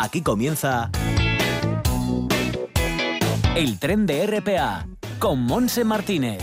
Aquí comienza el tren de RPA con Monse Martínez.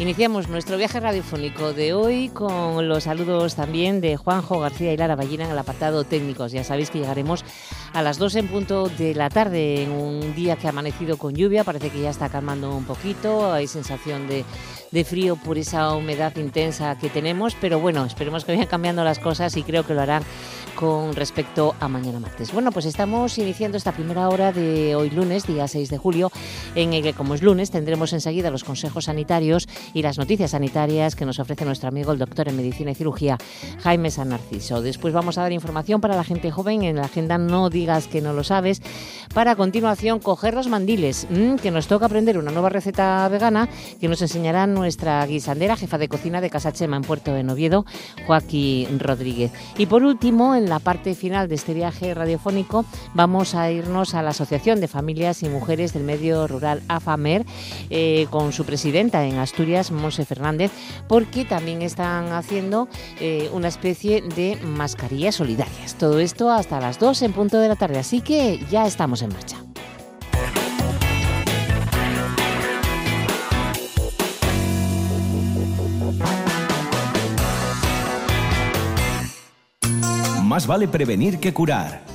Iniciamos nuestro viaje radiofónico de hoy con los saludos también de Juanjo García y Lara Ballina en el apartado técnicos. Ya sabéis que llegaremos a las 2 en punto de la tarde en un día que ha amanecido con lluvia. Parece que ya está calmando un poquito. Hay sensación de, de frío por esa humedad intensa que tenemos. Pero bueno, esperemos que vayan cambiando las cosas y creo que lo harán con respecto a mañana martes. Bueno, pues estamos iniciando esta primera hora de hoy lunes, día 6 de julio, en el que como es lunes tendremos enseguida los consejos sanitarios y las noticias sanitarias que nos ofrece nuestro amigo el doctor en medicina y cirugía Jaime San Narciso. Después vamos a dar información para la gente joven en la agenda No digas que no lo sabes, para a continuación coger los mandiles, mmm, que nos toca aprender una nueva receta vegana que nos enseñará nuestra guisandera, jefa de cocina de Casa Chema en Puerto de Noviedo, Joaquín Rodríguez. Y por último, en la parte final de este viaje radiofónico vamos a irnos a la Asociación de Familias y Mujeres del Medio Rural AFAMER eh, con su presidenta en Asturias, Monse Fernández, porque también están haciendo eh, una especie de mascarillas solidarias. Todo esto hasta las 2 en punto de la tarde, así que ya estamos en marcha. Más vale prevenir que curar.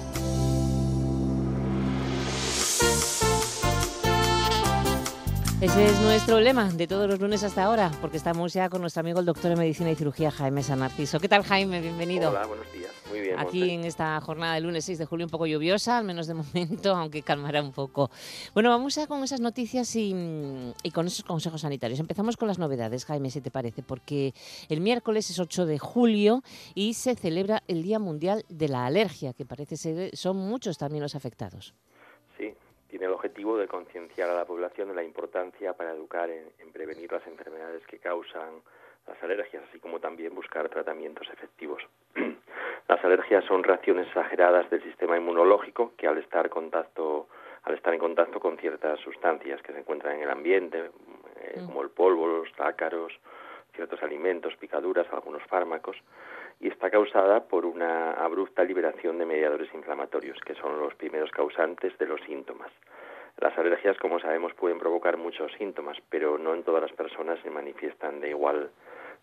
Ese es nuestro lema de todos los lunes hasta ahora, porque estamos ya con nuestro amigo el doctor en medicina y cirugía Jaime San Narciso. ¿Qué tal Jaime? Bienvenido. Hola, buenos días. Muy bien. Aquí en esta jornada del lunes 6 de julio un poco lluviosa, al menos de momento, aunque calmará un poco. Bueno, vamos a con esas noticias y, y con esos consejos sanitarios. Empezamos con las novedades, Jaime, si te parece, porque el miércoles es 8 de julio y se celebra el Día Mundial de la Alergia, que parece ser son muchos también los afectados. Tiene el objetivo de concienciar a la población de la importancia para educar en, en prevenir las enfermedades que causan las alergias, así como también buscar tratamientos efectivos. las alergias son reacciones exageradas del sistema inmunológico que al estar contacto al estar en contacto con ciertas sustancias que se encuentran en el ambiente, eh, como el polvo, los ácaros, ciertos alimentos, picaduras, algunos fármacos, y está causada por una abrupta liberación de mediadores inflamatorios, que son los primeros causantes de los síntomas. Las alergias, como sabemos, pueden provocar muchos síntomas, pero no en todas las personas se manifiestan de igual,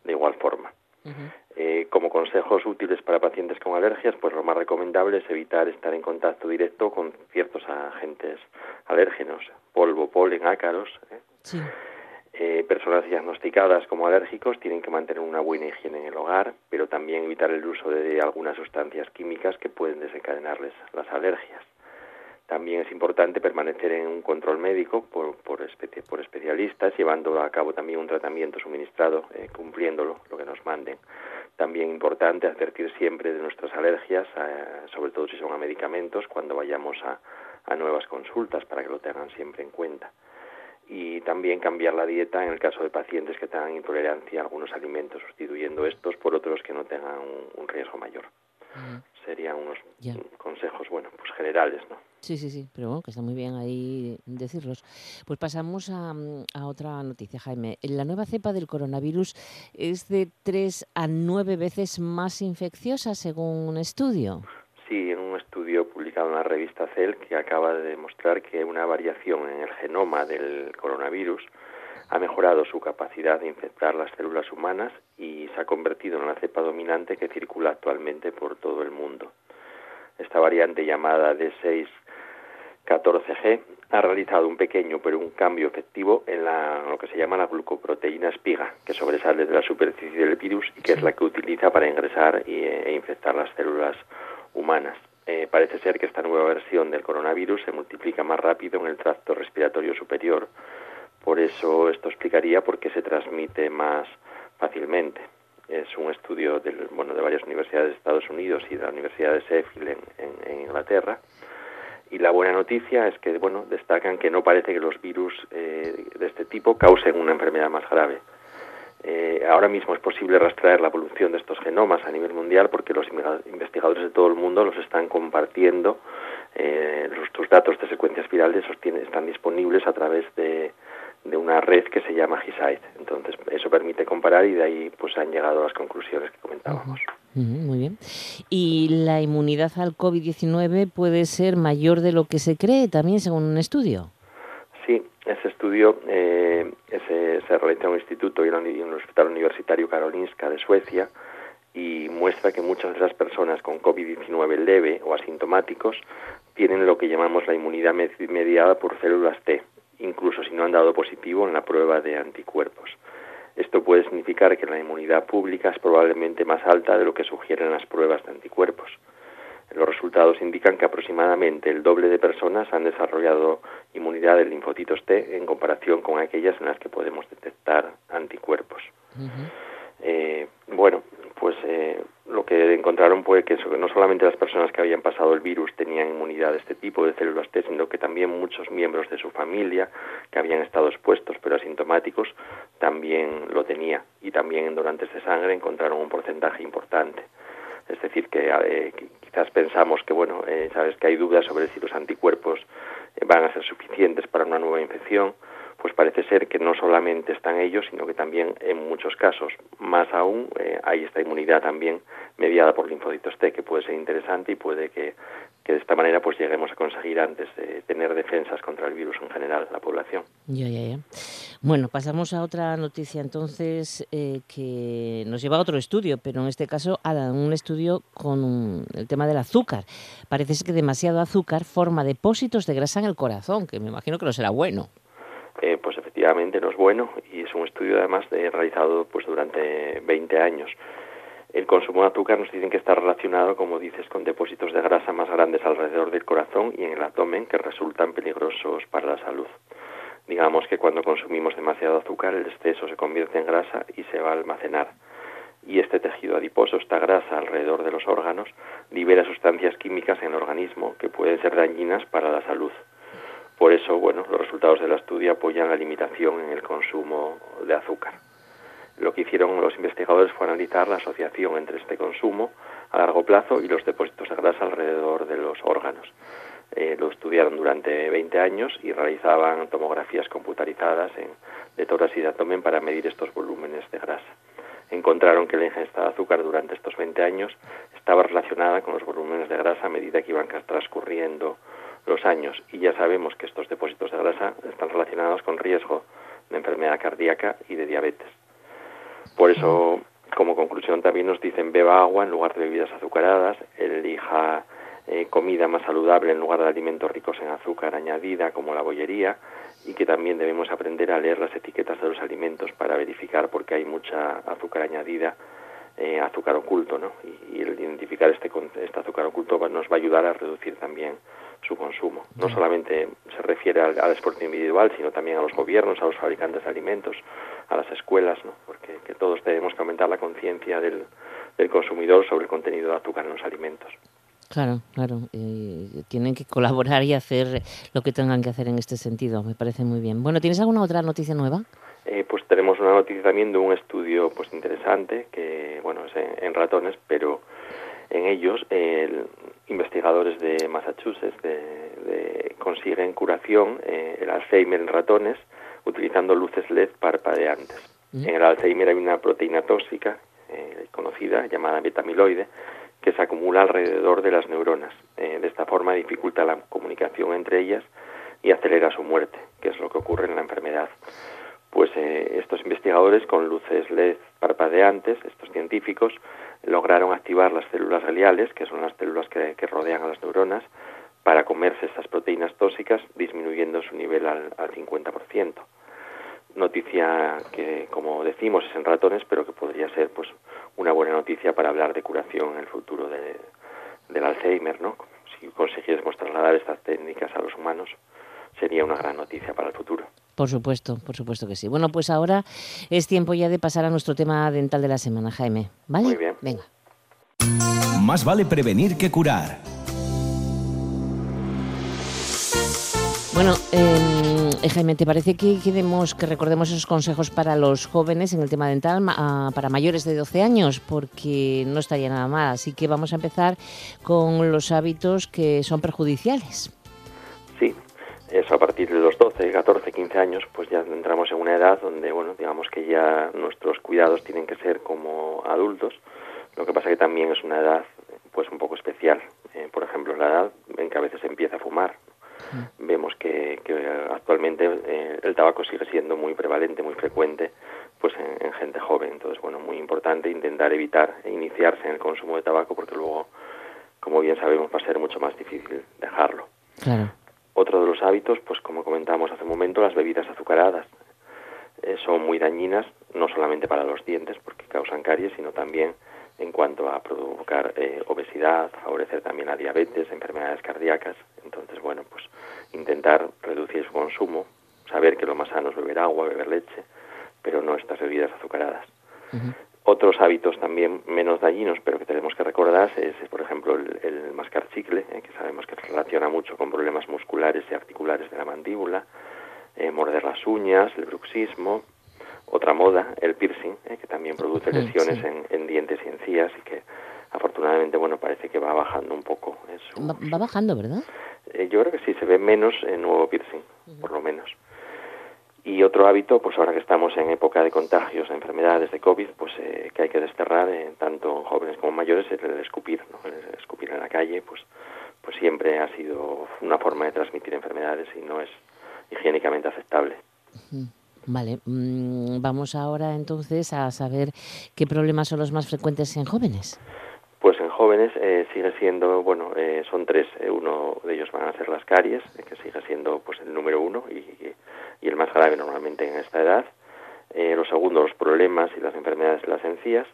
de igual forma. Uh -huh. eh, como consejos útiles para pacientes con alergias, pues lo más recomendable es evitar estar en contacto directo con ciertos agentes alérgenos, polvo, polen, ácaros. ¿eh? Sí. Eh, personas diagnosticadas como alérgicos tienen que mantener una buena higiene en el hogar, pero también evitar el uso de algunas sustancias químicas que pueden desencadenarles las alergias. También es importante permanecer en un control médico por, por, espe por especialistas, llevando a cabo también un tratamiento suministrado, eh, cumpliéndolo, lo que nos manden. También importante advertir siempre de nuestras alergias, eh, sobre todo si son a medicamentos, cuando vayamos a nuevas consultas, para que lo tengan siempre en cuenta y también cambiar la dieta en el caso de pacientes que tengan intolerancia a algunos alimentos, sustituyendo estos por otros que no tengan un, riesgo mayor. Serían unos consejos, bueno, pues generales, ¿no? Sí, sí, sí, pero bueno, que está muy bien ahí decirlos. Pues pasamos a, a otra noticia, Jaime. La nueva cepa del coronavirus es de 3 a 9 veces más infecciosa, según un estudio. Sí, en un estudio publicado en la revista Cell que acaba de demostrar que una variación en el genoma del coronavirus ha mejorado su capacidad de infectar las células humanas y se ha convertido en la cepa dominante que circula actualmente por todo el mundo. Esta variante llamada D614G ha realizado un pequeño pero un cambio efectivo en la, lo que se llama la glucoproteína espiga, que sobresale de la superficie del virus y que es la que utiliza para ingresar e infectar las células humanas. Eh, parece ser que esta nueva versión del coronavirus se multiplica más rápido en el tracto respiratorio superior. Por eso esto explicaría por qué se transmite más fácilmente. Es un estudio del, bueno, de varias universidades de Estados Unidos y de la Universidad de Sheffield en, en, en Inglaterra. Y la buena noticia es que bueno, destacan que no parece que los virus eh, de este tipo causen una enfermedad más grave. Eh, ahora mismo es posible rastrear la evolución de estos genomas a nivel mundial porque los investigadores de todo el mundo los están compartiendo. Eh, los, datos de secuencias virales están disponibles a través de, de una red que se llama GISAID. Entonces, eso permite comparar y de ahí pues han llegado las conclusiones que comentábamos. muy bien. ¿Y la inmunidad al COVID-19 puede ser mayor de lo que se cree también según un estudio? Sí, ese estudio eh, ese, se realiza en un instituto y en un hospital universitario Karolinska de Suecia y muestra que muchas de las personas con COVID-19 leve o asintomáticos tienen lo que llamamos la inmunidad mediada por células T, incluso si no han dado positivo en la prueba de anticuerpos. Esto puede significar que la inmunidad pública es probablemente más alta de lo que sugieren las pruebas de anticuerpos. Los resultados indican que aproximadamente el doble de personas han desarrollado inmunidad de linfocitos T en comparación con aquellas en las que podemos detectar anticuerpos. Eh, bueno, pues eh, lo que encontraron fue que no solamente las personas que habían pasado el virus tenían inmunidad de este tipo de células T, sino que también muchos miembros de su familia que habían estado expuestos pero asintomáticos también lo tenía y también en donantes de sangre encontraron un porcentaje importante. Es decir, que eh, quizás pensamos que, bueno, eh, sabes que hay dudas sobre si los anticuerpos van a ser suficientes para una nueva infección pues parece ser que no solamente están ellos, sino que también en muchos casos, más aún, eh, hay esta inmunidad también mediada por linfocitos T, que puede ser interesante y puede que, de esta manera pues lleguemos a conseguir antes de tener defensas contra el virus en general la población. Ya, ya, ya. Bueno, pasamos a otra noticia entonces eh, que nos lleva a otro estudio, pero en este caso a un estudio con el tema del azúcar. Parece que demasiado azúcar forma depósitos de grasa en el corazón, que me imagino que no será bueno. Eh, pues efectivamente no es bueno y es un estudio además de, realizado pues durante 20 años. El consumo de azúcar nos dicen que está relacionado, como dices, con depósitos de grasa más grandes alrededor del corazón y en el abdomen que resultan peligrosos para la salud. Digamos que cuando consumimos demasiado azúcar el exceso se convierte en grasa y se va a almacenar. Y este tejido adiposo, esta grasa alrededor de los órganos, libera sustancias químicas en el organismo que pueden ser dañinas para la salud. Por eso, bueno, los resultados del estudio apoyan la limitación en el consumo de azúcar. Lo que hicieron los investigadores fue analizar la asociación entre este consumo a largo plazo y los depósitos de grasa alrededor de los órganos. Eh, lo estudiaron durante 20 años y realizaban tomografías computarizadas en, de tórax y de abdomen para medir estos volúmenes de grasa. Encontraron que la ingesta de azúcar durante estos 20 años estaba relacionada con los volúmenes de grasa a medida que iban transcurriendo los años y ya sabemos que estos depósitos de grasa están relacionados con riesgo de enfermedad cardíaca y de diabetes. Por eso, como conclusión, también nos dicen beba agua en lugar de bebidas azucaradas, elija eh, comida más saludable en lugar de alimentos ricos en azúcar añadida como la bollería y que también debemos aprender a leer las etiquetas de los alimentos para verificar por qué hay mucha azúcar añadida eh, azúcar oculto, ¿no? Y, el identificar este, este azúcar oculto nos va a ayudar a reducir también su consumo. No solamente se refiere al, al deporte individual, sino también a los gobiernos, a los fabricantes de alimentos, a las escuelas, ¿no? porque que todos tenemos que aumentar la conciencia del, del consumidor sobre el contenido de azúcar en los alimentos. Claro, claro. Eh, tienen que colaborar y hacer lo que tengan que hacer en este sentido. Me parece muy bien. Bueno, ¿tienes alguna otra noticia nueva? Eh, pues tenemos una noticia también de un estudio pues interesante que, bueno, es en, en ratones, pero en ellos, el, investigadores de Massachusetts de, consiguen curación, eh, el Alzheimer en ratones, utilizando luces LED parpadeantes. Mm. En el Alzheimer hay una proteína tóxica eh, conocida llamada betamiloide que se acumula alrededor de las neuronas. Eh, de esta forma dificulta la comunicación entre ellas y acelera su muerte, que es lo que ocurre en la enfermedad. Pues estos investigadores con luces LED parpadeantes, estos científicos, lograron activar las células gliales, que son las células que, rodean a las neuronas, para comerse estas proteínas tóxicas, disminuyendo su nivel al, al 50%. Noticia que, como decimos, es en ratones, pero que podría ser pues una buena noticia para hablar de curación en el futuro de, del Alzheimer, ¿no? Si consiguiésemos trasladar estas técnicas a los humanos, sería una gran noticia para el futuro. Por supuesto, por supuesto que sí. Bueno, pues ahora es tiempo ya de pasar a nuestro tema dental de la semana, Jaime. ¿Vale? Muy bien. Venga. Más vale prevenir que curar. Bueno, em, eh, Jaime, ¿te parece que, queremos que recordemos esos consejos para los jóvenes en el tema dental ah, para mayores de 12 años? Porque no estaría nada mal. Así que vamos a empezar con los hábitos que son perjudiciales. Sí, Eso a partir de los 12, 14, 15 años, pues ya entramos en una edad donde, bueno, digamos que ya nuestros cuidados tienen que ser como adultos. Lo que pasa que también es una edad, pues un poco especial. Eh, por ejemplo, la edad en que a veces se empieza a fumar. Mm. Vemos que, actualmente eh, el tabaco sigue siendo muy prevalente, muy frecuente, pues en, gente joven. Entonces, bueno, muy importante intentar evitar e iniciarse en el consumo de tabaco porque luego, como bien sabemos, va a ser mucho más difícil dejarlo. Claro. Otro de los hábitos, pues como comentábamos hace un momento, las bebidas azucaradas. Eh, son muy dañinas, no solamente para los dientes, porque causan caries, sino también en cuanto a provocar eh, obesidad, favorecer también la diabetes, enfermedades cardíacas. Entonces, bueno, pues intentar reducir su consumo, saber que lo más sano es beber agua, beber leche, pero no estas bebidas azucaradas. Otros hábitos también menos dañinos, pero que tenemos que recordar, es, por ejemplo, el, mascar chicle, eh, que sabemos que se relaciona mucho con problemas musculares y articulares de la mandíbula, eh, morder las uñas, el bruxismo, otra moda, el piercing, eh, que también produce lesiones en, dientes y encías y que afortunadamente, bueno, parece que va bajando un poco. va, bajando, ¿verdad? yo creo que sí, se ve menos en nuevo piercing, por lo menos. Y otro hábito, pues ahora que estamos en época de contagios, de enfermedades, de COVID, pues eh, que hay que desterrar, eh, tanto jóvenes como mayores, es el escupir, ¿no? El escupir en la calle, pues, pues siempre ha sido una forma de transmitir enfermedades y no es higiénicamente aceptable. Vale, mm, vamos ahora entonces a saber qué problemas son los más frecuentes en jóvenes. Pues en jóvenes eh, sigue siendo, bueno, eh, son tres. uno de ellos van a ser las caries, que sigue siendo pues el número uno y, y el más grave normalmente en esta edad. Eh, lo segundo, los problemas y las enfermedades de las encías.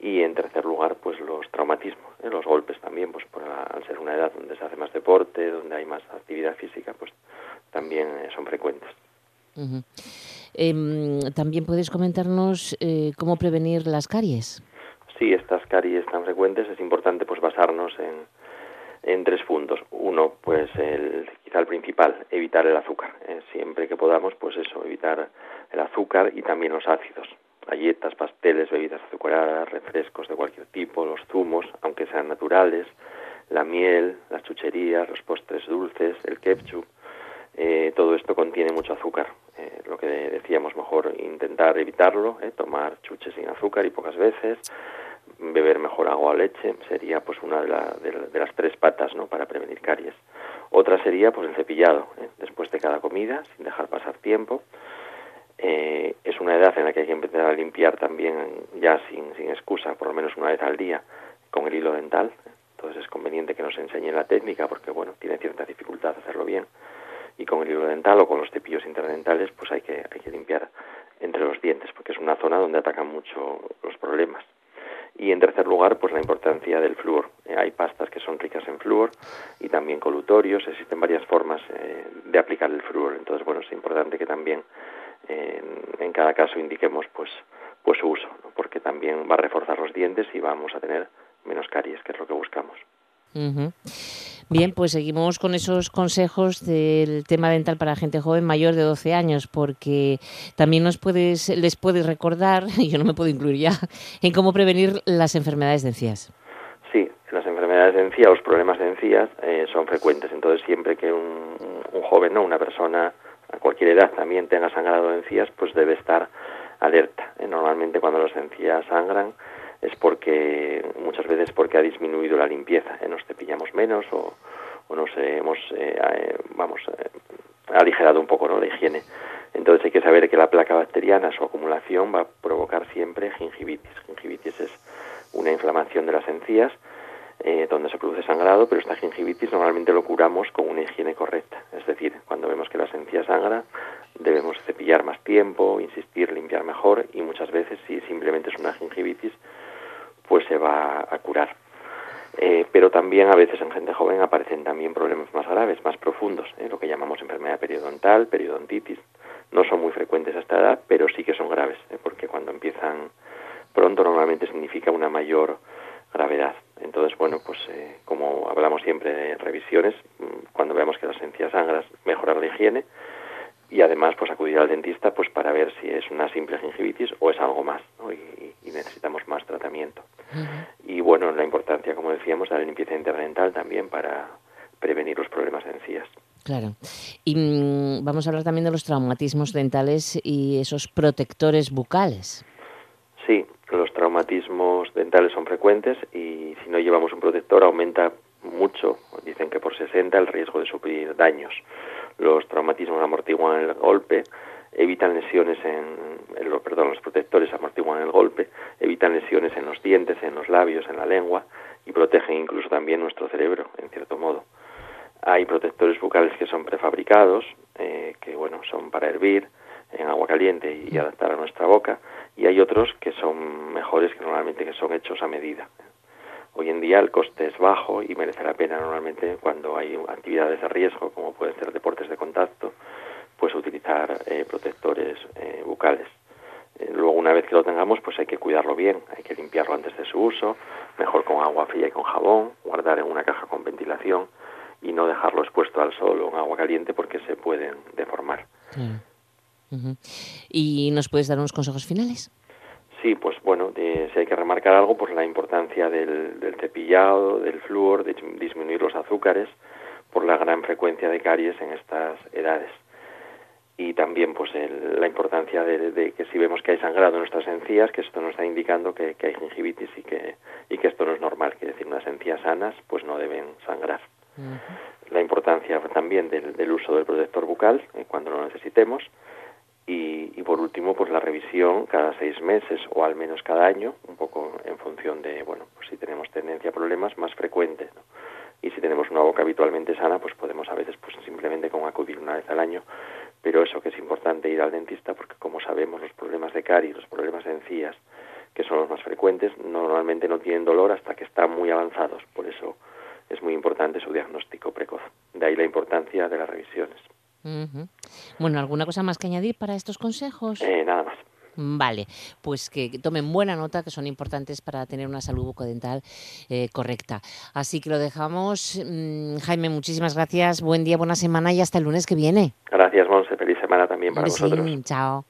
Y en tercer lugar, pues los traumatismos, ¿eh? los golpes también, pues por al ser una edad donde se hace más deporte, donde hay más actividad física, pues también eh, son frecuentes. Em, también puedes comentarnos eh, cómo prevenir las caries. Sí, estas caries tan frecuentes es importante pues basarnos en, en tres puntos. Uno, pues el, quizá el principal, evitar el azúcar. Eh, siempre que podamos, pues eso, evitar el azúcar y también los ácidos. Galletas, pasteles, bebidas azucaradas, refrescos de cualquier tipo, los zumos, aunque sean naturales, la miel, las chucherías, los postres dulces, el ketchup. Eh, todo esto contiene mucho azúcar. Eh, lo que decíamos, mejor intentar evitarlo, tomar chuches sin azúcar y pocas veces, beber mejor agua o leche sería pues una de, las tres patas no para prevenir caries. Otra sería pues el cepillado ¿eh? después de cada comida sin dejar pasar tiempo. Eh, es una edad en la que hay que empezar a limpiar también ya sin, sin excusa por lo menos una vez al día con el hilo dental. Entonces es conveniente que nos enseñe la técnica porque bueno tiene cierta dificultad hacerlo bien. Y con el hilo dental o con los cepillos interdentales pues hay que hay que limpiar entre los dientes porque es una zona donde atacan mucho los problemas y en tercer lugar, pues la importancia del flúor. Eh, hay pastas que son ricas en flúor y también colutorios. Existen varias formas eh, de aplicar el flúor. Entonces, bueno, es importante que también en cada caso indiquemos pues, pues su uso, porque también va a reforzar los dientes y vamos a tener menos caries, que es lo que buscamos. Bien, pues seguimos con esos consejos del tema dental para gente joven mayor de 12 años, porque también nos puedes, les puedes recordar, y yo no me puedo incluir ya, en cómo prevenir las enfermedades de encías. Sí, las enfermedades de encías, los problemas de encías eh, son frecuentes, entonces siempre que un, joven o una persona a cualquier edad también tenga sangrado de encías, pues debe estar alerta. Eh, normalmente cuando las encías sangran, es porque muchas veces porque ha disminuido la limpieza, ¿eh? nos cepillamos menos o, nos hemos, eh, eh, vamos, aligerado un poco ¿no? la higiene. Entonces hay que saber que la placa bacteriana, su acumulación va a provocar siempre gingivitis. Gingivitis es una inflamación de las encías donde se produce sangrado, pero esta gingivitis normalmente lo curamos con una higiene correcta. Es decir, cuando vemos que las encías sangran, debemos cepillar más tiempo, insistir, limpiar mejor y muchas veces si simplemente es una gingivitis, pues se va a curar. Eh, pero también a veces en gente joven aparecen también problemas más graves, más profundos, eh, lo que llamamos enfermedad periodontal, periodontitis. No son muy frecuentes a esta edad, pero sí que son graves, eh, porque cuando empiezan pronto normalmente significa una mayor gravedad. Entonces, bueno, pues como hablamos siempre de revisiones, mm, cuando veamos que las encías sangras, mejorar la higiene, y además pues acudir al dentista pues para ver si es una simple gingivitis o es algo más y, necesitamos más tratamiento y bueno la importancia como decíamos de la limpieza interdental también para prevenir los problemas de encías Claro. Y mm, vamos a hablar también de los traumatismos dentales y esos protectores bucales. Sí, los traumatismos dentales son frecuentes y si no llevamos un protector aumenta mucho, dicen que por 60 el riesgo de sufrir daños. Los traumatismos amortiguan el golpe, evitan lesiones en, los, perdón, los protectores amortiguan el golpe, evitan lesiones en los dientes, en los labios, en la lengua y protegen incluso también nuestro cerebro, en cierto modo. Hay protectores bucales que son prefabricados, eh, que bueno, son para hervir en agua caliente y adaptar a nuestra boca, y hay otros que son mejores que normalmente que son hechos a medida. Hoy en día el coste es bajo y merece la pena normalmente cuando hay actividades de riesgo, como pueden ser deportes de contacto, pues utilizar eh, protectores eh, bucales. Eh, luego una vez que lo tengamos, pues hay que cuidarlo bien, hay que limpiarlo antes de su uso, mejor con agua fría y con jabón, guardar en una caja con ventilación y no dejarlo expuesto al sol o en agua caliente porque se pueden deformar. ¿Y nos puedes dar unos consejos finales? Sí, pues bueno, si hay que remarcar algo, pues la importancia del, del cepillado, del flúor, de disminuir los azúcares por la gran frecuencia de caries en estas edades y también pues la importancia de, que si vemos que hay sangrado en nuestras encías, que esto nos está indicando que, hay gingivitis y que, y que esto no es normal, que decir, unas encías sanas pues no deben sangrar. La importancia también del, uso del protector bucal eh, cuando lo necesitemos y, y, por último pues la revisión cada seis meses o al menos cada año, un poco en función de, bueno, pues si tenemos tendencia a problemas más frecuentes. Y si tenemos una boca habitualmente sana, pues podemos a veces pues simplemente con acudir una vez al año pero eso que es importante ir al dentista porque como sabemos los problemas de caries, los problemas de encías, que son los más frecuentes, normalmente no tienen dolor hasta que están muy avanzados, por eso es muy importante su diagnóstico precoz. De ahí la importancia de las revisiones. Bueno, ¿alguna cosa más que añadir para estos consejos? Eh, nada más. Vale, pues que tomen buena nota, que son importantes para tener una salud bucodental eh, correcta. Así que lo dejamos. Mm, Jaime, muchísimas gracias. Buen día, buena semana y hasta el lunes que viene. Gracias, Monse. Feliz semana también para vosotros. chao.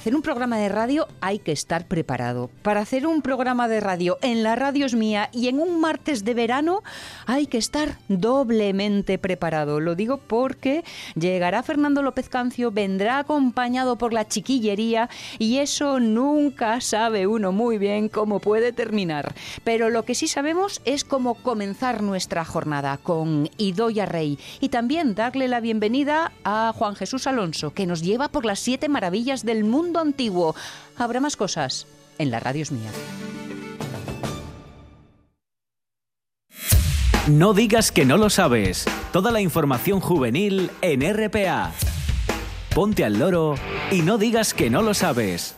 Hacer un programa de radio hay que estar preparado. Para hacer un programa de radio en la radio es mía y en un martes de verano hay que estar doblemente preparado. Lo digo porque llegará Fernando López Cancio, vendrá acompañado por la chiquillería y eso nunca sabe uno muy bien cómo puede terminar. Pero lo que sí sabemos es cómo comenzar nuestra jornada con Idoya Rey y también darle la bienvenida a Juan Jesús Alonso, que nos lleva por las siete maravillas del mundo antiguo. Habrá más cosas en la radio es mía. No digas que no lo sabes. Toda la información juvenil en RPA. Ponte al loro y no digas que no lo sabes.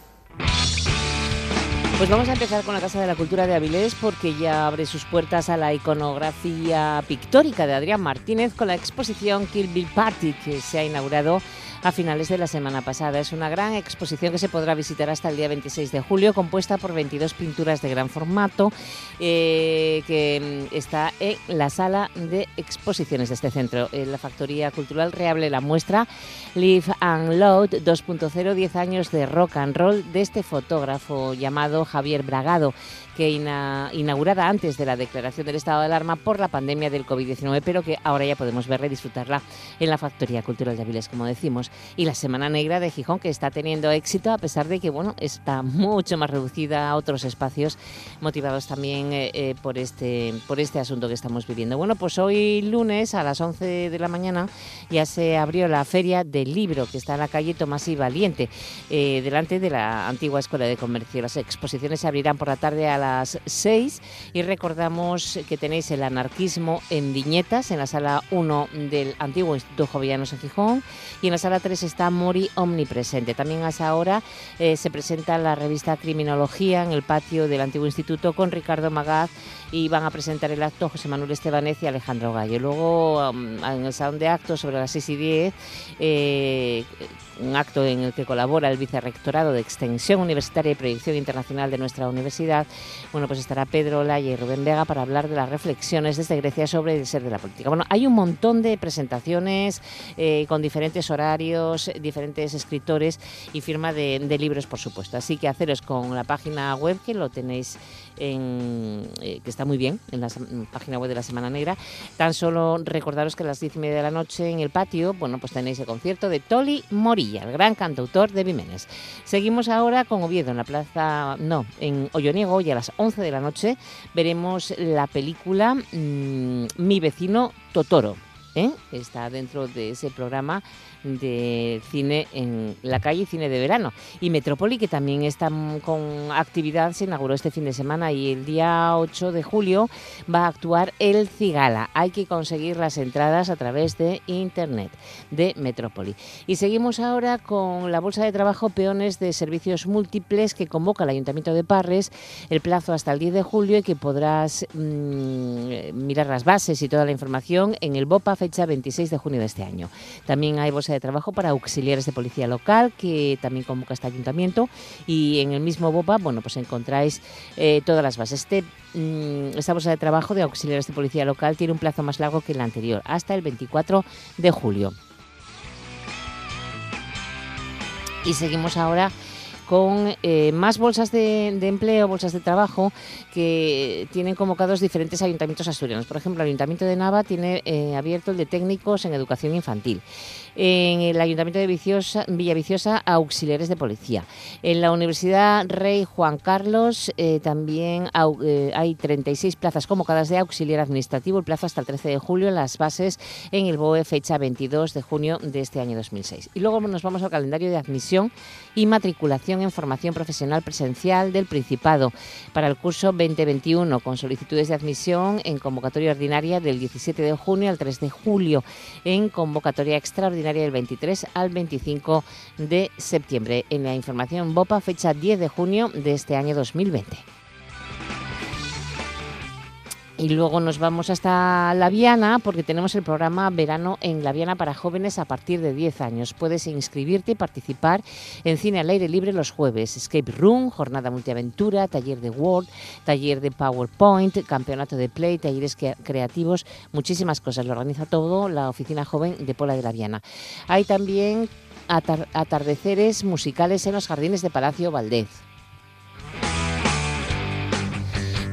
Pues vamos a empezar con la Casa de la Cultura de Avilés porque ya abre sus puertas a la iconografía pictórica de Adrián Martínez con la exposición Kill Bill Party que se ha inaugurado a finales de la semana pasada. Es una gran exposición que se podrá visitar hasta el día 26 de julio, compuesta por 22 pinturas de gran formato, eh, que mm, está en la sala de exposiciones de este centro. En la Factoría Cultural reable la muestra Live and Load 2.0, 10 años de rock and roll de este fotógrafo llamado Javier Bragado que inaugurada antes de la declaración del estado de alarma por la pandemia del COVID-19, pero que ahora ya podemos verla y disfrutarla en la Factoría Cultural de Avilés, como decimos. Y la Semana Negra de Gijón, que está teniendo éxito a pesar de que bueno, está mucho más reducida a otros espacios, motivados también eh, eh, por, este, por este asunto que estamos viviendo. Bueno, pues hoy lunes a las 11 de la mañana ya se abrió la Feria del Libro, que está en la calle Tomás y Valiente, eh, delante de la antigua Escuela de Comercio. Las exposiciones se abrirán por la tarde a las 6 y recordamos que tenéis el anarquismo en viñetas en la sala 1 del antiguo Instituto Jovellanos en Gijón y en la sala 3 está Mori omnipresente. También a esa hora eh, se presenta la revista Criminología en el patio del antiguo instituto con Ricardo Magaz y van a presentar el acto José Manuel Estebanez y Alejandro Gallo. Luego, um, en el salón de actos sobre las 6 y 10, eh, un acto en el que colabora el Vicerrectorado de Extensión Universitaria y Proyección Internacional de nuestra universidad, bueno, pues estará Pedro Laya y Rubén Vega para hablar de las reflexiones desde Grecia sobre el ser de la política. Bueno, hay un montón de presentaciones eh, con diferentes horarios, diferentes escritores y firma de, de libros, por supuesto. Así que haceros con la página web que lo tenéis eh, que está muy bien en la página web de la Semana Negra. Tan solo recordaros que a las diez y media de la noche en el patio, bueno, pues tenéis el concierto de Toli Morilla, el gran cantautor de Vimenes. Seguimos ahora con Oviedo en la plaza, no, en Olloniego y a las 11 de la noche veremos la película mm, Mi vecino Totoro. ¿Eh? Está dentro de ese programa de cine en la calle, cine de verano. Y Metrópoli, que también está con actividad, se inauguró este fin de semana y el día 8 de julio va a actuar El Cigala. Hay que conseguir las entradas a través de internet de Metrópoli. Y seguimos ahora con la Bolsa de Trabajo Peones de Servicios Múltiples que convoca el Ayuntamiento de Parres el plazo hasta el 10 de julio y que podrás mm, mirar las bases y toda la información en el BOPA fecha 26 de junio de este año. También hay bolsa de trabajo para auxiliares de policía local, que también convoca este ayuntamiento, y en el mismo BOPA, bueno, pues encontráis eh, todas las bases. Este, mm, esta bolsa de trabajo de auxiliares de policía local tiene un plazo más largo que el anterior, hasta el 24 de julio. Y seguimos ahora con eh, más bolsas de, empleo, bolsas de trabajo que tienen convocados diferentes ayuntamientos asturianos. Por ejemplo, el Ayuntamiento de Nava tiene eh, abierto el de técnicos en educación infantil en el Ayuntamiento de Viciosa, Villaviciosa auxiliares de policía. En la Universidad Rey Juan Carlos eh, también eh, hay 36 plazas convocadas de auxiliar administrativo, el plazo hasta el 13 de julio en las bases en el BOE, fecha 22 de junio de este año 2006. Y luego nos vamos al calendario de admisión y matriculación en formación profesional presencial del Principado para el curso 2021 con solicitudes de admisión en convocatoria ordinaria del 17 de junio al 3 de julio en convocatoria extraordinaria del 23 al 25 de septiembre. En la información BOPA, fecha 10 de junio de este año 2020. Y luego nos vamos hasta La Viana porque tenemos el programa Verano en La Viana para jóvenes a partir de 10 años. Puedes inscribirte y participar en cine al aire libre los jueves. Escape Room, jornada multiaventura, taller de Word, taller de PowerPoint, campeonato de Play, talleres creativos, muchísimas cosas. Lo organiza todo la Oficina Joven de Pola de La Viana. Hay también atardeceres musicales en los jardines de Palacio Valdez.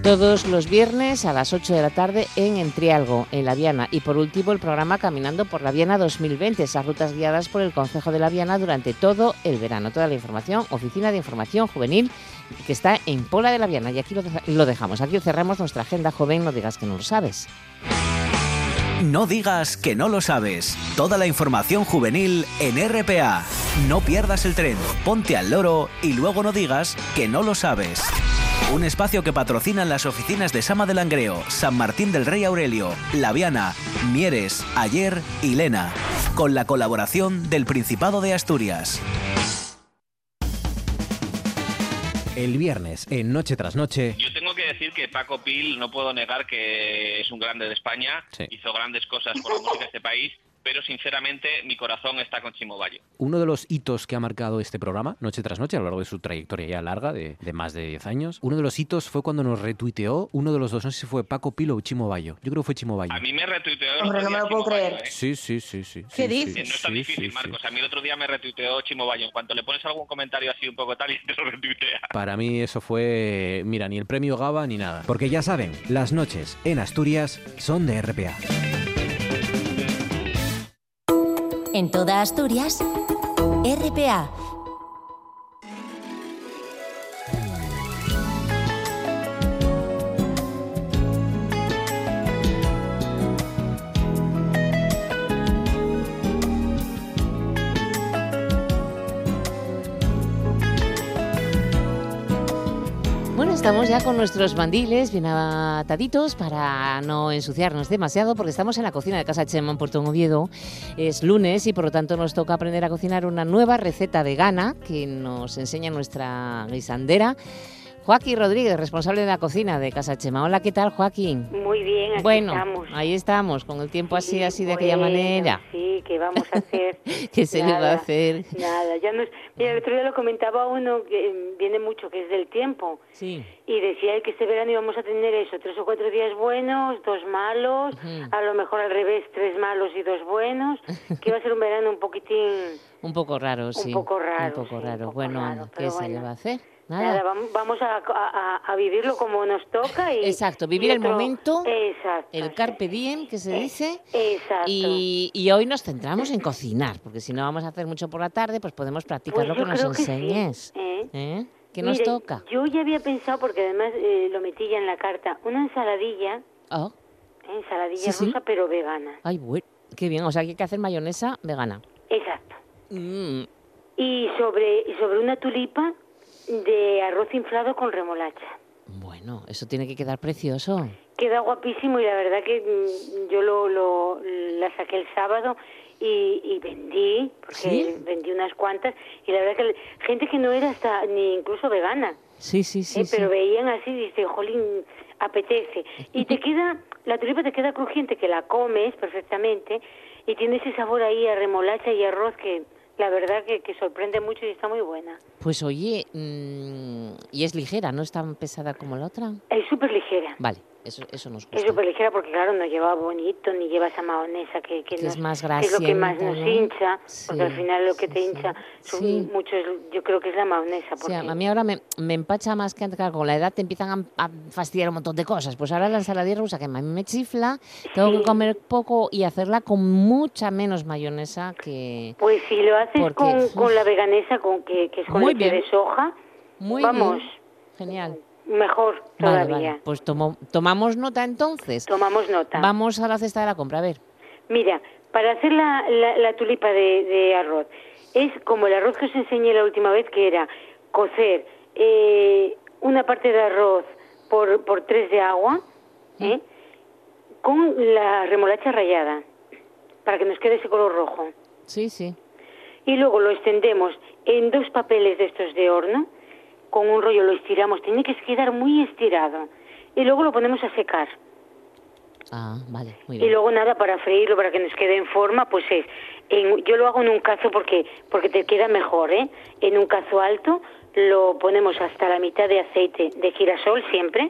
Todos los viernes a las 8 de la tarde en Entrialgo, en La Viana. Y por último, el programa Caminando por La Viana 2020, esas rutas guiadas por el Consejo de La Viana durante todo el verano. Toda la información, Oficina de Información Juvenil, que está en Pola de La Viana. Y aquí lo, dejamos. Aquí cerramos nuestra agenda joven, no digas que no lo sabes. No digas que no lo sabes. Toda la información juvenil en RPA. No pierdas el tren, ponte al loro y luego no digas que no lo sabes. Un espacio que patrocinan las oficinas de Sama del Langreo, San Martín del Rey Aurelio, Laviana, Mieres, Ayer y Lena, con la colaboración del Principado de Asturias. El viernes, en Noche tras Noche. Yo tengo que decir que Paco Pil, no puedo negar que es un grande de España, hizo grandes cosas por la música de este país pero sinceramente mi corazón está con Chimo Bayo. Uno de los hitos que ha marcado este programa, noche tras noche, a lo largo de su trayectoria ya larga, de, más de 10 años, uno de los hitos fue cuando nos retuiteó uno de los dos, no sé si fue Paco Pilo o Chimo Bayo. Yo creo que fue Chimo Bayo. A mí me retuiteó. Hombre, no me lo puedo creer. ¿eh? Sí, sí, sí, sí. ¿Qué dices? no es tan difícil, Marcos. A mí el otro día me retuiteó Chimo Bayo. En cuanto le pones algún comentario así un poco tal y te lo retuitea. Para mí eso fue, mira, ni el premio GABA ni nada. Porque ya saben, las noches en Asturias son de RPA. En toda Asturias, RPA estamos ya con nuestros mandiles bien ataditos para no ensuciarnos demasiado porque estamos en la cocina de Casa Chema en Puerto Oviedo. Es lunes y por lo tanto nos toca aprender a cocinar una nueva receta vegana que nos enseña nuestra guisandera. Joaquín Rodríguez, responsable de la cocina de Casa Chema. Hola, ¿qué tal, Joaquín? Muy bien, aquí bueno, estamos. ahí estamos, con el tiempo así, así de aquella manera. Sí, ¿qué vamos a hacer? ¿Qué se le va a hacer? Nada, ya no Mira, el otro día lo comentaba uno que em, viene mucho, que es del tiempo. Sí. Y decía que este verano íbamos a tener eso, tres o cuatro días buenos, dos malos, a lo mejor al revés, tres malos y dos buenos, que iba a ser un verano un poquitín... Un poco raro, sí. Un poco raro. Un poco raro. bueno, ¿qué se le va a hacer? Nada. vamos a, vivirlo como nos toca. Y, Exacto, vivir el momento, exacto, el carpe diem que se dice. Exacto. Y, hoy nos centramos en cocinar, porque si no vamos a hacer mucho por la tarde, pues podemos practicar pues lo que nos enseñes. ¿eh? ¿Eh? ¿Qué nos toca? Yo ya había pensado, porque además eh, lo metí ya en la carta, una ensaladilla. Oh. Ensaladilla rusa, pero vegana. Ay, bueno, qué bien. O sea, que hay que hacer mayonesa vegana. Exacto. Mm. Y sobre, sobre una tulipa de arroz inflado con remolacha. Bueno, eso tiene que quedar precioso. Queda guapísimo y la verdad que mm, yo lo, lo la saqué el sábado y, y vendí, porque vendí unas cuantas, y la verdad que gente que no era hasta ni incluso vegana. Sí, sí, sí. Eh, pero veían así y dice, jolín, apetece. Y te queda, la tulipa te queda crujiente, que la comes perfectamente, y tiene ese sabor ahí a remolacha y arroz que la verdad que, que sorprende mucho y está muy buena. Pues oye, mm, y es ligera, ¿no es tan pesada como la otra? Es súper ligera. Vale. Eso, eso nos gusta. Es súper ligera porque, claro, no lleva bonito ni lleva esa mahonesa que, que, es más es lo que más nos hincha, porque al final lo que te hincha son muchos, yo creo que es la mahonesa. Porque... a mí ahora me, me, empacha más que antes, con la edad te empiezan a, fastidiar un montón de cosas. Pues ahora la ensaladilla rusa que a mí me chifla, tengo que comer poco y hacerla con mucha menos mayonesa que... Pues si lo haces con, con, la veganesa, con que, que es con leche de soja, Muy vamos... Genial mejor todavía. Pues tomamos nota entonces. Tomamos nota. Vamos a la cesta de la compra, a ver. Mira, para hacer la, la, tulipa de, arroz, es como el arroz que os enseñé la última vez, que era cocer eh, una parte de arroz por, por tres de agua, ¿eh? con la remolacha rallada, para que nos quede ese color rojo. Sí, sí. Y luego lo extendemos en dos papeles de estos de horno, con un rollo lo estiramos, tiene que quedar muy estirado y luego lo ponemos a secar. Ah, vale, muy Y luego nada, para freírlo, para que nos quede en forma, pues es, en- yo lo hago en un cazo porque, porque te queda mejor, ¿eh? En un cazo alto lo ponemos hasta la mitad de aceite de girasol siempre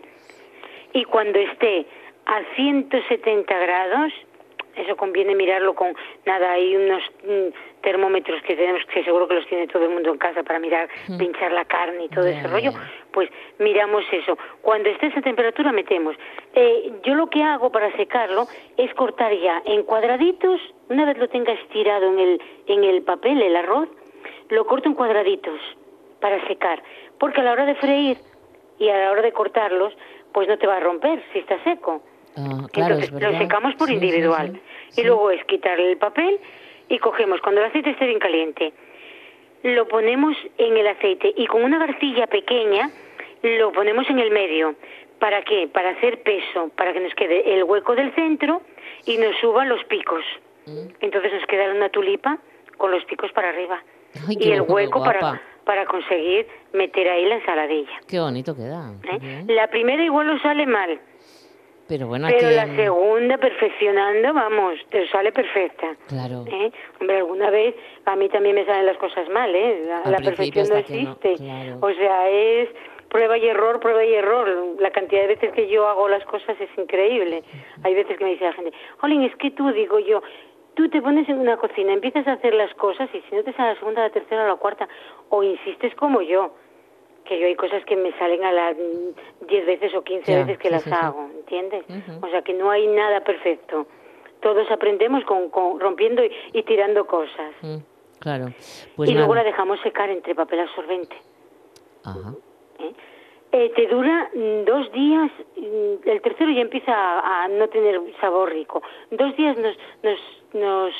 y cuando esté a 170 grados, eso conviene mirarlo con nada, hay unos mm, termómetros que tenemos que seguro que los tiene todo el mundo en casa para mirar, pinchar la carne y todo ese rollo, pues miramos eso. Cuando esté esa temperatura metemos. Eh, yo lo que hago para secarlo es cortar ya en cuadraditos, una vez lo tenga estirado en el, en el papel, el arroz, lo corto en cuadraditos para secar, porque a la hora de freír y a la hora de cortarlos, pues no te va a romper si está seco. Ah, claro, Entonces es lo secamos por Sí, individual. sí, Y luego es quitarle el papel y cogemos, cuando el aceite esté bien caliente, lo ponemos en el aceite y con una garcilla pequeña lo ponemos en el medio. ¿Para qué? Para hacer peso, para que nos quede el hueco del centro y nos suban los picos. Mm. Entonces nos queda una tulipa con los picos para arriba. Ay, y el hueco para, para conseguir meter ahí la ensaladilla. Qué bonito queda. ¿eh? La primera igual nos sale mal, Pero bueno, pero la segunda, perfeccionando, vamos, te sale perfecta. Claro. ¿eh? Hombre, alguna vez a mí también me salen las cosas mal, ¿eh? La, perfección no existe. claro. O sea, es prueba y error, prueba y error. La cantidad de veces que yo hago las cosas es increíble. Hay veces que me dice la gente, Jolín, es que tú, digo yo, tú te pones en una cocina, empiezas a hacer las cosas y si no te sale la segunda, la tercera o la cuarta, o insistes como yo, que yo hay cosas que me salen a las mm, 10 veces o 15 Ya, veces que sí, las sí, hago, ¿entiendes? O sea que no hay nada perfecto. Todos aprendemos con, con rompiendo y, y tirando cosas. Mm, claro. Pues y luego la dejamos secar entre papel absorbente. Ajá. ¿eh? Eh, te dura mm, dos días, mm, el tercero ya empieza a, a no tener sabor rico. Dos días nos, nos, nos,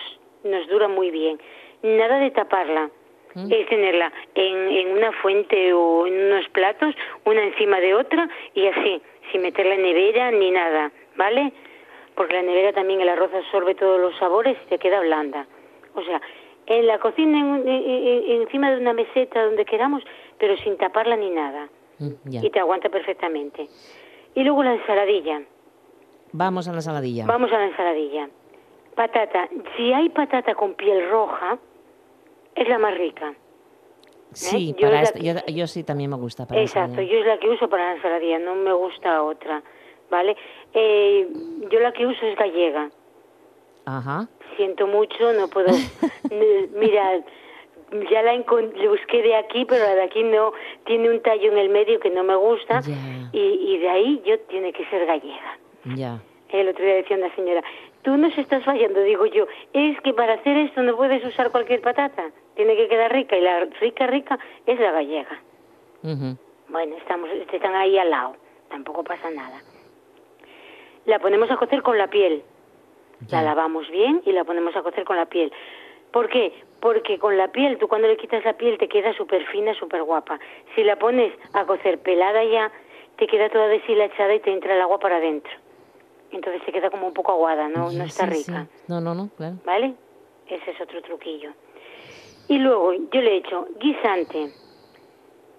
nos dura muy bien. Nada de taparla. Es tenerla en, en una fuente o en unos platos, una encima de otra y así, sin meterla en nevera ni nada, ¿vale? Porque la nevera también el arroz absorbe todos los sabores y te queda blanda. O sea, en la cocina, en- en- en- encima de una meseta, donde queramos, pero sin taparla ni nada Mm, ya. y te aguanta perfectamente. Y luego la ensaladilla. Vamos a la saladilla. Vamos a la ensaladilla. Patata. Si hay patata con piel roja, es la más rica. Sí, ¿eh? Yo para yo, yo sí también me gusta para Exacto, yo es la que uso para la ensaladilla, no me gusta otra. ¿Vale? Eh, yo la que uso es gallega. Ajá. Siento mucho, no puedo. Mira, ya la busqué de aquí, pero la de aquí no. Tiene un tallo en el medio que no me gusta. Y de ahí yo tiene que ser gallega. Ya. El otro día decía una señora, tú nos estás fallando, digo yo, es que para hacer esto no puedes usar cualquier patata, tiene que quedar rica y la rica, rica es la gallega. Bueno, estamos, están ahí al lado, tampoco pasa nada. La ponemos a cocer con la piel, Ya. la lavamos bien y la ponemos a cocer con la piel. ¿Por qué? Porque con la piel, tú cuando le quitas la piel te queda súper fina, súper guapa. Si la pones a cocer pelada ya, te queda toda deshilachada y te entra el agua para adentro. Entonces te queda como un poco aguada, no, no está sí, sí. rica. No, no, no, claro. ¿Vale? Ese es otro truquillo. Y luego yo le he hecho guisante,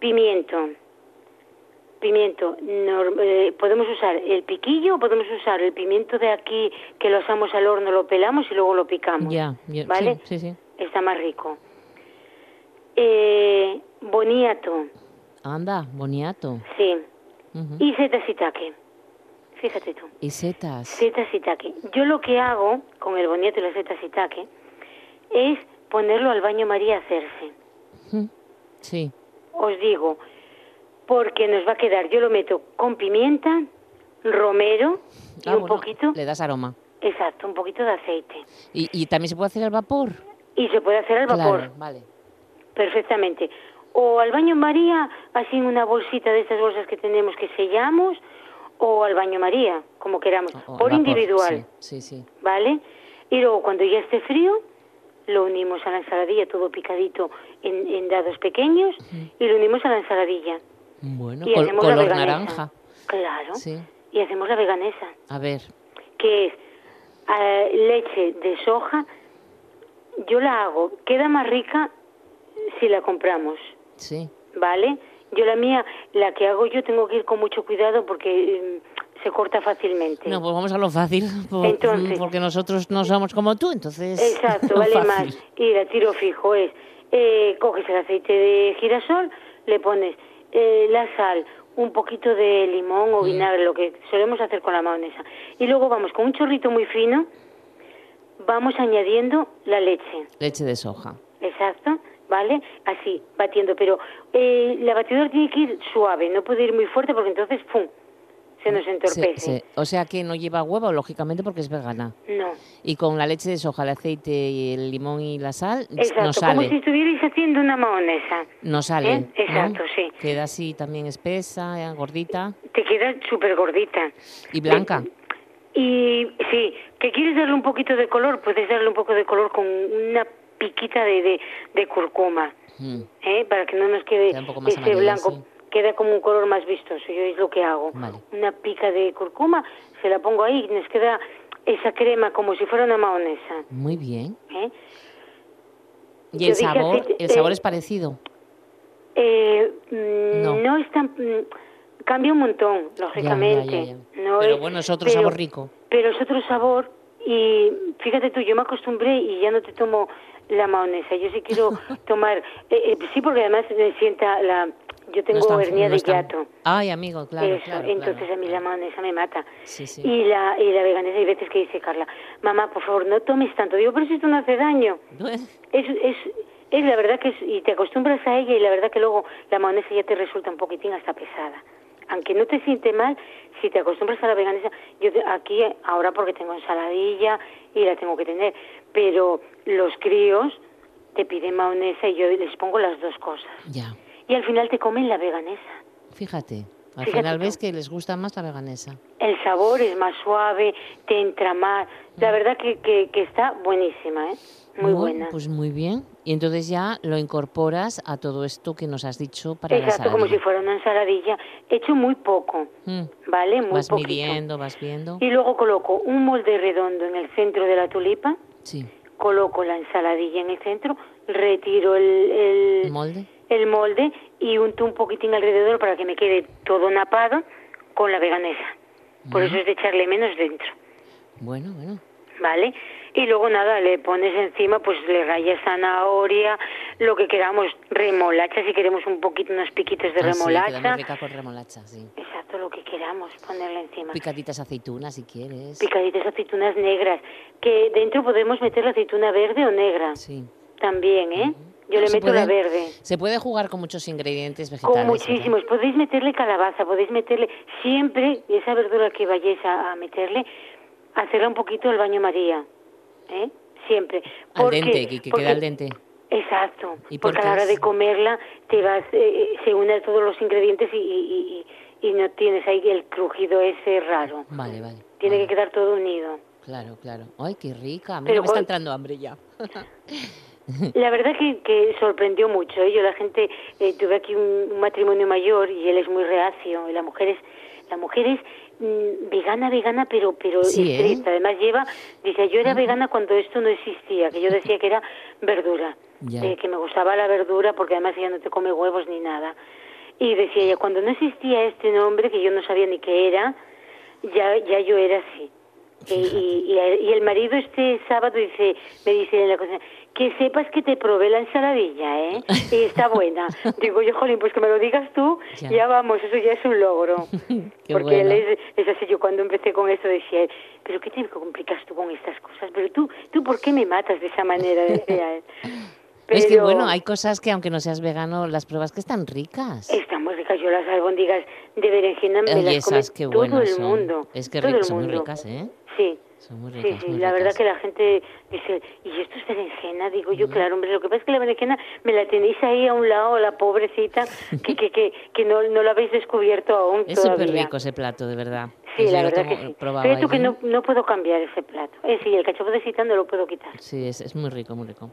pimiento, pimiento, eh, podemos usar el piquillo o podemos usar el pimiento de aquí que lo asamos al horno, lo pelamos y luego lo picamos. Ya, ¿Vale? sí, sí, sí. Está más rico. Eh, boniato, Anda, boniato. sí. Y setas shiitake. Fíjate tú. Y setas. Setas shiitake. Yo lo que hago con el boniato y las setas shiitake es ponerlo al baño María a hacerse. Sí. Os digo, porque nos va a quedar, yo lo meto con pimienta, romero y Ah, un bueno, poquito, Le das aroma. exacto, un poquito de aceite. ¿Y, y también se puede hacer al vapor? Y se puede hacer al vapor Claro, vale. perfectamente. O al baño María, así en una bolsita de estas bolsas que tenemos que sellamos, o al baño María, como queramos, O- o al por vapor, individual. Sí, sí, sí. ¿vale? Y luego cuando ya esté frío, lo unimos a la ensaladilla, todo picadito en, en dados pequeños, y lo unimos a la ensaladilla. Bueno, y col- hacemos la color veganesa. naranja. Claro. Sí. Y hacemos la veganesa, A ver. que es eh, leche de soja. Yo la hago, queda más rica si la compramos, Sí. ¿vale? Yo la mía, la que hago yo, tengo que ir con mucho cuidado porque eh, se corta fácilmente. No, pues vamos a lo fácil, por- Entonces- porque nosotros no somos como tú, entonces... Exacto, vale fácil. más. Y a tiro fijo es, eh, coges el aceite de girasol, le pones eh, la sal, un poquito de limón Mm. o vinagre, lo que solemos hacer con la mayonesa. Y luego vamos con un chorrito muy fino, vamos añadiendo la leche. Leche de soja. Exacto, ¿vale? Así, batiendo. Pero eh, la batidora tiene que ir suave, no puede ir muy fuerte porque entonces, ¡pum!, se nos entorpece. o sea que no lleva huevo, lógicamente, porque es vegana. No. Y con la leche de soja, el aceite, y el limón y la sal, Exacto, no como si sale. estuvierais haciendo una mayonesa. No sale. ¿Eh? Exacto, ¿no? sí. Queda así también espesa, eh, gordita Te queda súper gordita. y blanca. Y sí, que quieres darle un poquito de color, puedes darle un poco de color con una piquita de, de, de curcuma, Mm, ¿eh? para que no nos quede ese blanco. sí. Queda como un color más vistoso, yo es lo que hago. Vale. Una pica de curcuma, se la pongo ahí y nos queda esa crema como si fuera una mayonesa. Muy bien. ¿eh? ¿Y Yo el sabor? ¿El sabor eh, es parecido? Eh, mm, No. no. es tan... Cambia un montón, lógicamente. ya, ya. No Pero es- bueno, es otro pero- sabor rico. Pero es otro sabor y fíjate tú, yo me acostumbré y ya no te tomo la mayonesa. Yo sí quiero tomar... eh, eh, sí, porque además me sienta la... Yo tengo No hernia no de hiato. Ay, amigo, claro, Eso, claro, entonces claro, a mí la mayonesa me mata. Sí, sí. Y la y la veganesa hay veces que dice Carla, mamá, por favor, no tomes tanto. Digo, pero si esto no hace daño. Es, es, es la verdad que es, y te acostumbras a ella y la verdad que luego la mayonesa ya te resulta un poquitín hasta pesada. Aunque no te siente mal, si te acostumbras a la veganesa, yo aquí ahora porque tengo ensaladilla y la tengo que tener, pero los críos te piden mayonesa y yo les pongo las dos cosas. Ya, Y al final te comen la veganesa. fíjate. Al Fíjate final tú. ves que les gusta más la veganesa. El sabor es más suave, te entra más. La verdad que, que, que está buenísima, ¿eh? Muy Bueno, buena. Pues muy bien. Y entonces ya lo incorporas a todo esto que nos has dicho para la Exacto, como si fuera una ensaladilla. He hecho muy poco, Mm. ¿vale? Muy Vas poquito. midiendo, vas viendo. Y luego coloco un molde redondo en el centro de la tulipa, Sí. coloco la ensaladilla en el centro, retiro el, el, ¿El molde? El molde y unto un poquitín alrededor para que me quede todo napado con la veganesa. Por eso es de echarle menos dentro. Bueno, bueno. ¿vale? Y luego nada, le pones encima, pues le rayas zanahoria, lo que queramos, remolacha, si queremos un poquito, unos piquitos de Ah, sí, remolacha. muy rica con remolacha, sí. Exacto, lo que queramos ponerle encima. Picaditas aceitunas si quieres. Picaditas aceitunas negras, que dentro podemos meter la aceituna verde o negra. Sí. También, ¿eh? Yo le Se meto puede- la verde. Se puede jugar con muchos ingredientes vegetales. Con ¿verdad? muchísimos. Podéis meterle calabaza, podéis meterle siempre esa verdura que vayáis a, a meterle, hacerla un poquito el baño María, ¿eh? Siempre. Al Porque- dente, que, que porque- quede al dente. Exacto, ¿Y por porque a la hora de comerla te vas, eh, eh, se unen todos los ingredientes y, y, y- y no tienes ahí el crujido ese raro. Vale, vale. Tiene que quedar todo unido. Claro, claro. Ay, qué rica. A mí Pero me está entrando hambre ya. La verdad que, que sorprendió mucho. ¿eh? Yo la gente, eh, tuve aquí un, un matrimonio mayor y él es muy reacio. Y la mujer es, la mujer es mm, vegana, vegana, pero pero Sí, ¿eh? estricta. Además lleva, dice, yo era vegana cuando esto no existía, que yo decía que era verdura, eh, que me gustaba la verdura porque además ella no te come huevos ni nada. Y decía ella, cuando no existía este nombre, que yo no sabía ni qué era, ya, ya yo era así. Y, y, y el marido este sábado dice, me dice en la cocina, que sepas que te probé la ensaladilla, ¿eh? Y está buena. Digo yo, jolín, pues que me lo digas tú, Ya. ya, vamos, eso ya es un logro. Qué Porque él bueno. es, es así, yo cuando empecé con eso decía, él, pero ¿qué te complicas tú con estas cosas? Pero tú, ¿tú por qué me matas de esa manera? Decía él. Es que Pero bueno, hay cosas que aunque no seas vegano, las pruebas que están ricas. Están muy ricas, yo las albóndigas de berenjena me Ay, las come esas qué todo el son. mundo. Es que todo el son muy mundo. ricas, ¿eh? Sí. Son muy Sí, ricas, sí, muy la verdad ricas. que la gente dice, ¿y esto es berenjena? Digo yo, claro, hombre, lo que pasa es que la berenjena me la tenéis ahí a un lado, la pobrecita, que, que, que, que no, no la habéis descubierto aún Es súper rico ese plato, de verdad. Sí, Yo la verdad tomo- que sí. Pero tú que no, no puedo cambiar ese plato. Eh, sí, el cachopo de seitan no lo puedo quitar. Sí, es, es muy rico, muy rico.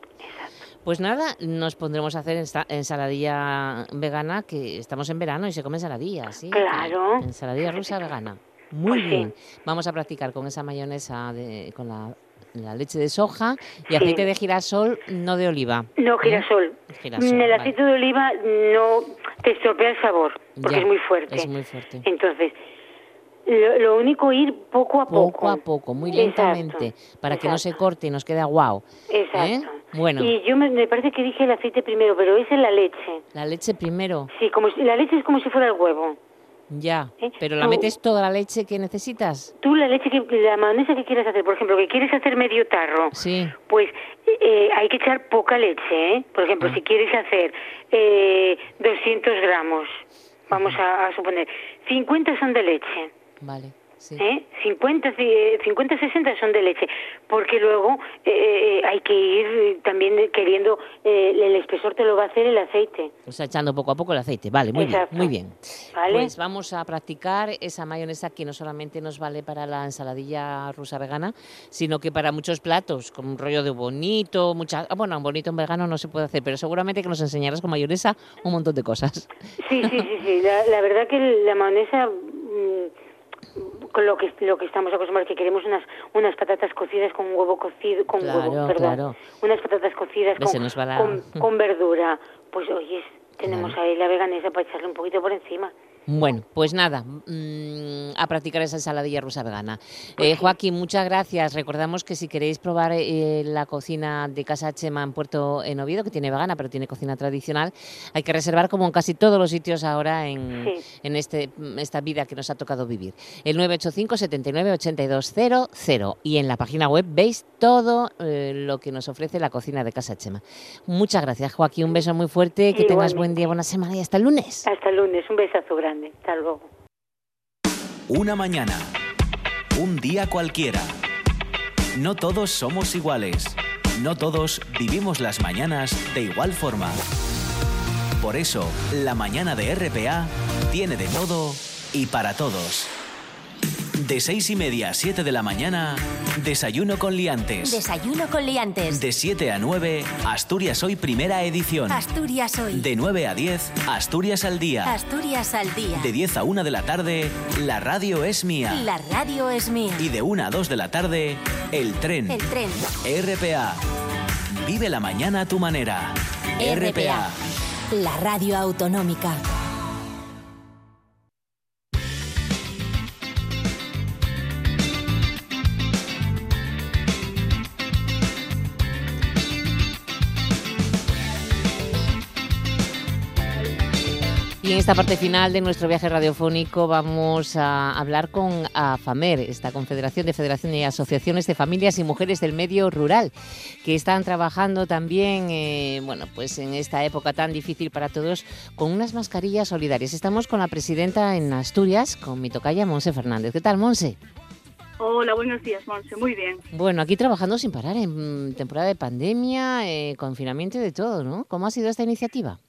Pues nada, nos pondremos a hacer esta ensaladilla vegana, que estamos en verano y se come ensaladilla, ¿sí? Claro. Ensaladilla rusa vegana. Muy Pues sí. bien. Vamos a practicar con esa mayonesa de, con la, la leche de soja y Sí. aceite de girasol, no de oliva. No, girasol. Girasol, el vale. aceite de oliva no te estropea el sabor, porque Ya, es muy fuerte. es muy fuerte. Entonces, Lo, único ir poco a poco. Poco a poco, muy lentamente, para que no se corte y nos quede guau. Exacto. ¿eh? Bueno. Y yo me, parece que dije el aceite primero, pero es la leche. La leche primero. Sí, como si, la leche es como si fuera el huevo. Ya, ¿Eh? pero ¿la metes toda la leche que necesitas? Tú la leche, que la mayonesa que quieres hacer, por ejemplo, que quieres hacer medio tarro, sí. pues eh, hay que echar poca leche, ¿eh? Por ejemplo, ah. si quieres hacer eh, 200 gramos, vamos a, a suponer, 50 son de leche. Vale. ¿Eh? 50, 50, 60 son de leche, porque luego eh, eh, hay que ir también queriendo, eh, el espesor te lo va a hacer el aceite. O sea, echando poco a poco el aceite, vale, muy bien, muy bien. Pues vamos a practicar esa mayonesa que no solamente nos vale para la ensaladilla rusa vegana, sino que para muchos platos, como un rollo de bonito, mucha, ah, bueno, un bonito en vegano no se puede hacer, pero seguramente que nos enseñarás con mayonesa un montón de cosas. Sí, sí, sí, sí. La, verdad que la mayonesa... Con lo que lo que estamos acostumbrados que queremos unas unas patatas cocidas con huevo cocido con huevo perdón unas patatas cocidas con, con, verdura. Pues oye tenemos ahí la veganesa para echarle un poquito por encima bueno, pues nada, mm, a practicar esa ensaladilla rusa vegana. Eh, Joaquín, muchas gracias. Recordamos que si queréis probar eh, la cocina de Casa Chema en Puerto en Oviedo, que tiene vegana, pero tiene cocina tradicional, hay que reservar como en casi todos los sitios ahora en, en este, esta vida que nos ha tocado vivir. El 985 79 8200 y en la página web veis todo eh, lo que nos ofrece la cocina de Casa Chema. Muchas gracias, Joaquín. Un beso muy fuerte, que tengas buen día, buena semana y hasta el lunes. Hasta el lunes. Un besazo grande. Una mañana. Un día cualquiera. No todos somos iguales. No todos vivimos las mañanas de igual forma. Por eso, la mañana de RPA tiene de todo y para todos. De seis y media a 7 de la mañana, Desayuno con liantes. Desayuno con liantes. De 7 a 9, Asturias Hoy Primera Edición. Asturias Hoy. De 9 a 10, Asturias al Día. Asturias al Día. De 10 a 1 de la tarde, La Radio es mía. La Radio es mía. Y de 1 a 2 de la tarde, El Tren. El Tren. RPA. Vive la mañana a tu manera. RPA. La Radio Autonómica. Y en esta parte final de nuestro viaje radiofónico vamos a hablar con AFAMER, esta Confederación de Federaciones y Asociaciones de Familias y Mujeres del Medio Rural, que están trabajando también, eh, bueno, pues en esta época tan difícil para todos, con unas mascarillas solidarias. Estamos con la presidenta en Asturias, con mi tocaya Monse Fernández. ¿Qué tal, Monse? Hola, buenos días, Monse. Muy bien. Bueno, aquí trabajando sin parar en temporada de pandemia, eh, confinamiento y de todo, ¿no? ¿Cómo ha sido esta iniciativa?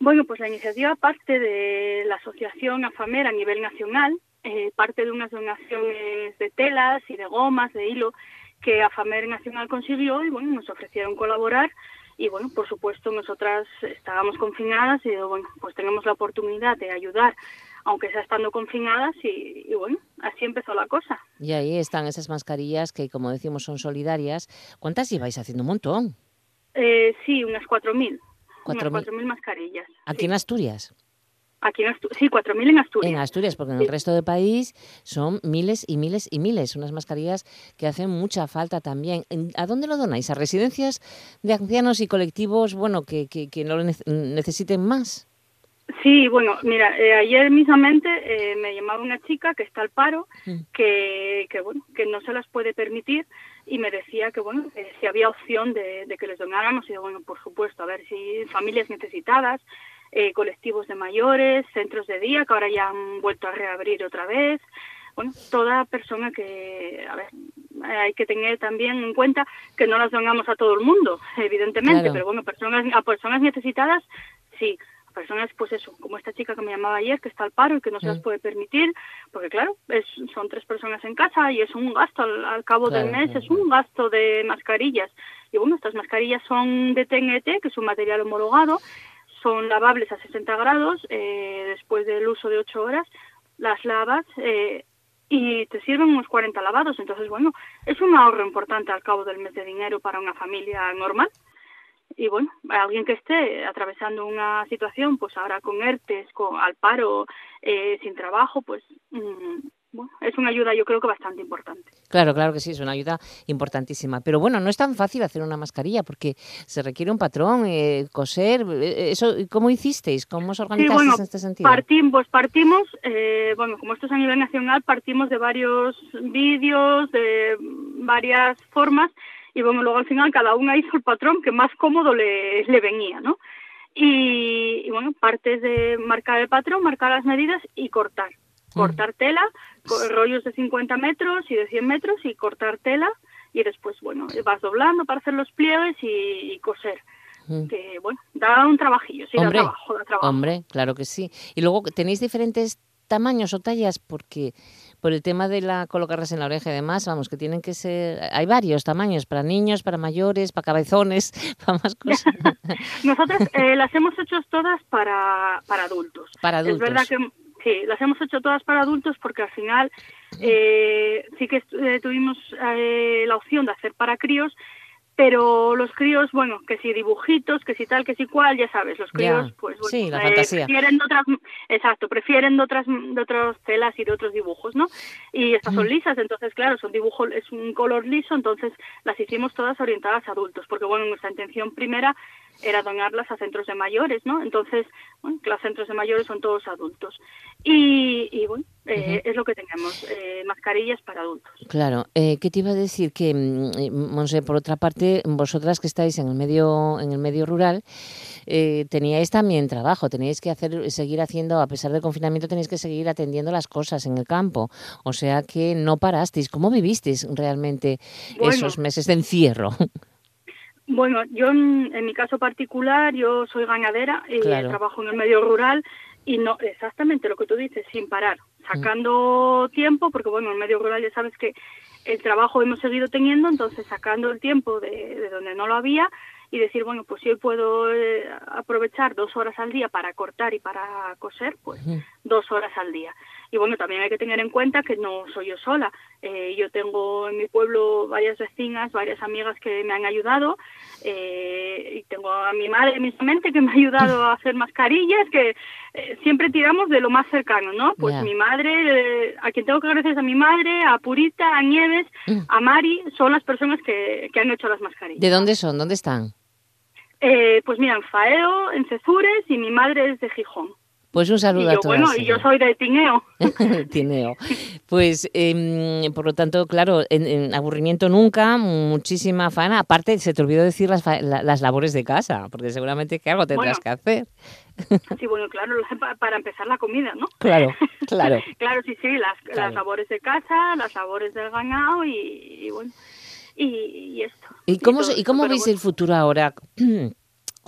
Bueno, pues la iniciativa parte de la asociación AFAMER a nivel nacional, eh, parte de unas donaciones de telas y de gomas, de hilo, que AFAMER Nacional consiguió y bueno, nos ofrecieron colaborar y bueno, por supuesto nosotras estábamos confinadas y bueno, pues tenemos la oportunidad de ayudar aunque sea estando confinadas y, bueno, así empezó la cosa. Y ahí están esas mascarillas que como decimos son solidarias. ¿Cuántas lleváis haciendo un montón? Eh, sí, unas 4.000. 4.000 mascarillas. ¿Aquí en Asturias? Aquí en Asturias, sí, 4.000 en Asturias. En Asturias, porque en el resto del país son miles y miles y miles. Unas mascarillas que hacen mucha falta también. ¿A dónde lo donáis? ¿A residencias de ancianos y colectivos bueno, que, que, que no lo necesiten más? Sí, bueno, mira, eh, ayer mismamente eh, me llamaba una chica que está al paro, mm. que, que, bueno, que no se las puede permitir y me decía que bueno si había opción de, que les donáramos. Y bueno por supuesto a ver si familias necesitadas eh, colectivos de mayores centros de día que ahora ya han vuelto a reabrir otra vez. Bueno toda persona que a ver hay que tener también en cuenta que no las donamos a todo el mundo evidentemente pero bueno personas a personas necesitadas sí personas, pues eso, como esta chica que me llamaba ayer, que está al paro y que no se las puede permitir, porque claro, es, son tres personas en casa y es un gasto al, cabo del mes, es un gasto de mascarillas. Y bueno, estas mascarillas son de TNT, que es un material homologado, son lavables a 60 grados eh, después del uso de 8 horas, las lavas eh, y te sirven unos 40 lavados. Entonces, bueno, es un ahorro importante al cabo del mes de dinero para una familia normal y bueno, alguien que esté atravesando una situación, pues ahora con ERTES, con al paro, eh, sin trabajo, pues mm, bueno, es una ayuda yo creo que bastante importante. Claro, claro que sí, es una ayuda importantísima. Pero bueno, no es tan fácil hacer una mascarilla porque se requiere un patrón, eh, coser. eh, Eso, ¿Cómo hicisteis? ¿Cómo os organizasteis bueno, en este sentido? Partimos, pues partimos, eh, bueno, como esto es a nivel nacional, partimos de varios vídeos, de varias formas, y bueno, luego al final cada una hizo el patrón que más cómodo le, le venía, ¿no? Y, y bueno, partes de marcar el patrón, marcar las medidas y cortar. Cortar tela, rollos de 50 metros y de 100 metros y cortar tela y después, bueno, vas doblando para hacer los pliegues y, y coser. Mm. Que, bueno, da un trabajillo, sí, Hombre, da trabajo, da trabajo. Hombre, claro que sí. Y luego, ¿tenéis diferentes tamaños o tallas? Porque por el tema de la colocarlas en la oreja y demás, vamos, que tienen que ser... Hay varios tamaños, para niños, para mayores, para cabezones, para más cosas. Nosotros eh, las hemos hecho todas para, para adultos. Para Es verdad adultos. que sí, las hemos hecho todas para adultos porque al final eh, sí que eh, tuvimos eh, la opción de hacer para críos, pero los críos, bueno, que si dibujitos, que si tal, que si cual, ya sabes, los Ya, críos, pues bueno, sí, la eh, fantasía. prefieren de otras, exacto, prefieren de otras, de otras telas y de otros dibujos, ¿no? Y estas son lisas, entonces claro, son dibujos, es un color liso, entonces las hicimos todas orientadas a adultos, porque bueno, nuestra intención primera era donarlas a centros de mayores, ¿no? Entonces, bueno, los centros de mayores son todos adultos. Y, y bueno, eh, es lo que tenemos, eh, mascarillas para adultos. Claro, eh, ¿qué te iba a decir? Que, mm, eh, Monse, por otra parte, vosotras que estáis en el medio, en el medio rural, eh, teníais también trabajo, teníais que hacer, seguir haciendo, a pesar del confinamiento, tenéis que seguir atendiendo las cosas en el campo. O sea que no parasteis. ¿Cómo vivisteis realmente Bueno. esos meses de encierro? Bueno, yo en, en mi caso particular, yo soy ganadera y Claro. trabajo en el medio rural y no exactamente lo que tú dices, sin parar, sacando tiempo, porque bueno, en el medio rural ya sabes que el trabajo hemos seguido teniendo, entonces sacando el tiempo de, de donde no lo había y decir, bueno, pues si hoy puedo eh, aprovechar dos horas al día para cortar y para coser, pues dos horas al día. Y bueno, también hay que tener en cuenta que no soy yo sola. Eh, yo tengo en mi pueblo varias vecinas, varias amigas que me han ayudado. eh, y tengo a mi madre mismamente que me ha ayudado a hacer mascarillas, que eh, siempre tiramos de lo más cercano, ¿no? Pues mi madre, eh, a quien tengo que agradecer es a mi madre, a Purita, a Nieves, a Mari, son las personas que, que han hecho las mascarillas. ¿De dónde son? ¿Dónde están? Eh, pues mira, en Faeo, en Cezures y mi madre es de Gijón. Pues un Y saludo a yo, todas. bueno, y yo soy de Tineo. Tineo. Pues, em, por lo tanto, claro, en, en aburrimiento nunca, muchísima fana. Aparte, se te olvidó decir las, la- las labores de casa, porque seguramente que algo tendrás Bueno. que hacer. Sí, bueno, claro, para empezar la comida, ¿no? Claro, claro. claro, sí, sí, las, Claro. las labores de casa, las labores del ganado y, y bueno, y, y esto. ¿Y cómo, todo y esto, cómo veis bueno. el futuro ahora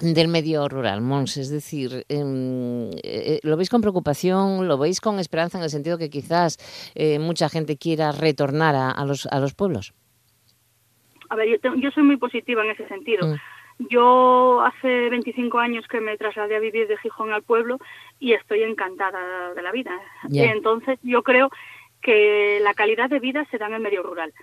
del medio rural, Mons? Es decir, em, eh, ¿lo veis con preocupación? ¿Lo veis con esperanza en el sentido que quizás eh, mucha gente quiera retornar a, a los, a los pueblos? A ver, yo, yo soy muy positiva en ese sentido. Mm. Yo hace 25 años que me trasladé a vivir de Gijón al pueblo y estoy encantada de la vida. Ya. Entonces, yo creo que la calidad de vida se da en el medio rural,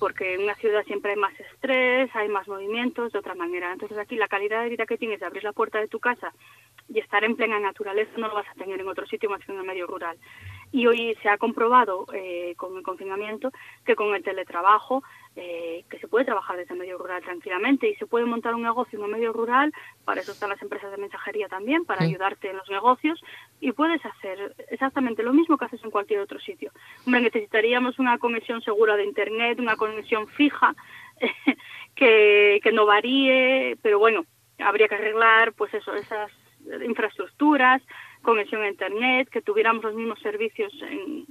porque en una ciudad siempre hay más estrés, hay más movimientos de otra manera. Entonces, aquí la calidad de vida que tienes de abrir la puerta de tu casa y estar en plena naturaleza no lo vas a tener en otro sitio más que en el medio rural. Y hoy se ha comprobado eh, con el confinamiento que con el teletrabajo eh, que se puede trabajar desde el medio rural tranquilamente y se puede montar un negocio en el medio rural, para eso están las empresas de mensajería también, para Sí. ayudarte en los negocios y puedes hacer exactamente lo mismo que haces en cualquier otro sitio. Hombre, necesitaríamos una conexión segura de Internet, una conexión fija que, que no varíe, pero bueno, habría que arreglar pues eso, esas infraestructuras, conexión a Internet, que tuviéramos los mismos servicios en,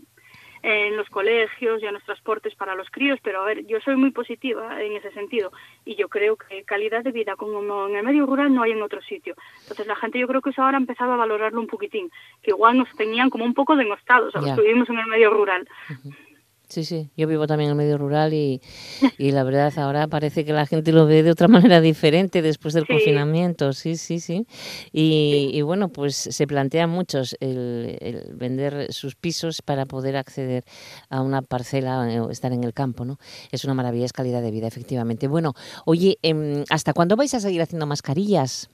en los colegios y en los transportes para los críos, pero a ver, yo soy muy positiva en ese sentido y yo creo que calidad de vida como no- en el medio rural no hay en otro sitio. Entonces la gente yo creo que eso ahora ha empezado a valorarlo un poquitín, que igual nos tenían como un poco denostados a los que vivimos en el medio rural. Sí, sí, yo vivo también en el medio rural y, y la verdad ahora parece que la gente lo ve de otra manera diferente después del Sí. confinamiento, sí, sí, sí. Y, y bueno, pues se plantean muchos el, el vender sus pisos para poder acceder a una parcela eh, o estar en el campo, ¿no? Es una maravilla, es calidad de vida, efectivamente. Bueno, oye, em, ¿hasta cuándo vais a seguir haciendo mascarillas?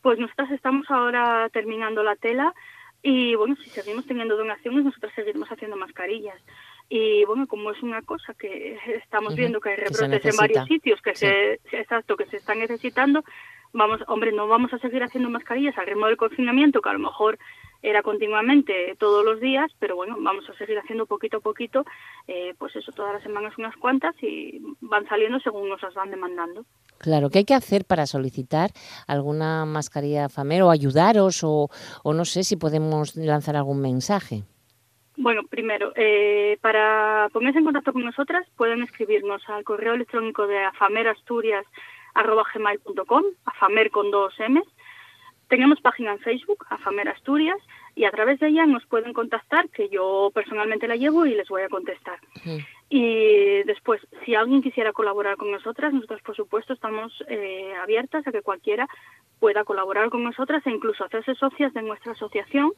Pues nosotras estamos ahora terminando la tela. Y bueno, si seguimos teniendo donaciones, nosotros seguiremos haciendo mascarillas. Y bueno, como es una cosa que estamos viendo que hay rebrotes en varios sitios, que se, exacto, que se están necesitando, vamos, hombre, no vamos a seguir haciendo mascarillas al ritmo del confinamiento, que a lo mejor era continuamente todos los días, pero bueno, vamos a seguir haciendo poquito a poquito, eh, pues eso, todas las semanas unas cuantas y van saliendo según nos las van demandando. Claro, ¿qué hay que hacer para solicitar alguna mascarilla FAMER o ayudaros o, o no sé si podemos lanzar algún mensaje? Bueno, primero, eh, para ponerse en contacto con nosotras pueden escribirnos al correo electrónico de afamerasturias.com, afamer con dos M. Tenemos página en Facebook, Afamer Asturias, y a través de ella nos pueden contactar, que yo personalmente la llevo y les voy a contestar. Y después, si alguien quisiera colaborar con nosotras, nosotros por supuesto estamos eh, abiertas a que cualquiera pueda colaborar con nosotras e incluso hacerse socias de nuestra asociación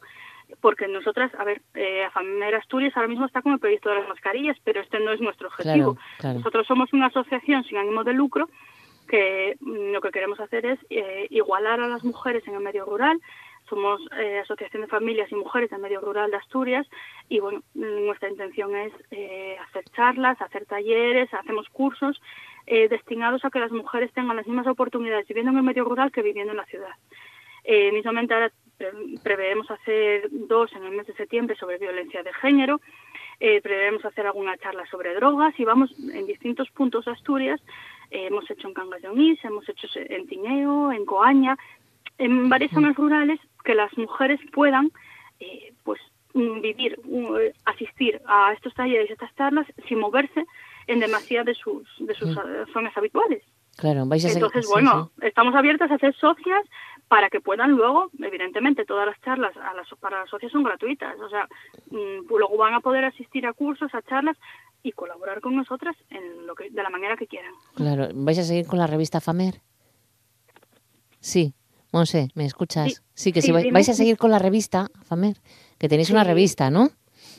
porque nosotras, a ver, eh, Afamer Asturias ahora mismo está con el proyecto de las mascarillas, pero este no es nuestro objetivo. Nosotros somos una asociación sin ánimo de lucro que mm, lo que queremos hacer es eh, igualar a las mujeres en el medio rural. Somos eh, Asociación de Familias y Mujeres del Medio Rural de Asturias y bueno, nuestra intención es eh, hacer charlas, hacer talleres, hacemos cursos eh, destinados a que las mujeres tengan las mismas oportunidades viviendo en el medio rural que viviendo en la ciudad. Eh, mismamente ahora preveemos hacer dos en el mes de septiembre sobre violencia de género, eh, preveemos hacer alguna charla sobre drogas y vamos en distintos puntos de Asturias. Eh, hemos hecho en Cangas de Onís, hemos hecho en Tineo, en Coaña, en varias zonas rurales que las mujeres puedan eh, pues vivir, asistir a estos talleres, y estas charlas sin moverse en demasiadas de sus, de sus zonas habituales. Claro, vais a Entonces, bueno, estamos abiertas a hacer socias para que puedan luego, evidentemente, todas las charlas a las, para las socias son gratuitas, o sea, mm, luego van a poder asistir a cursos, a charlas y colaborar con nosotras en lo que, de la manera que quieran. Claro, ¿vais a seguir con la revista FAMER? Sí, Monse, ¿me escuchas? Sí, que sí, vais a seguir con la revista FAMER, que tenéis una revista, ¿no?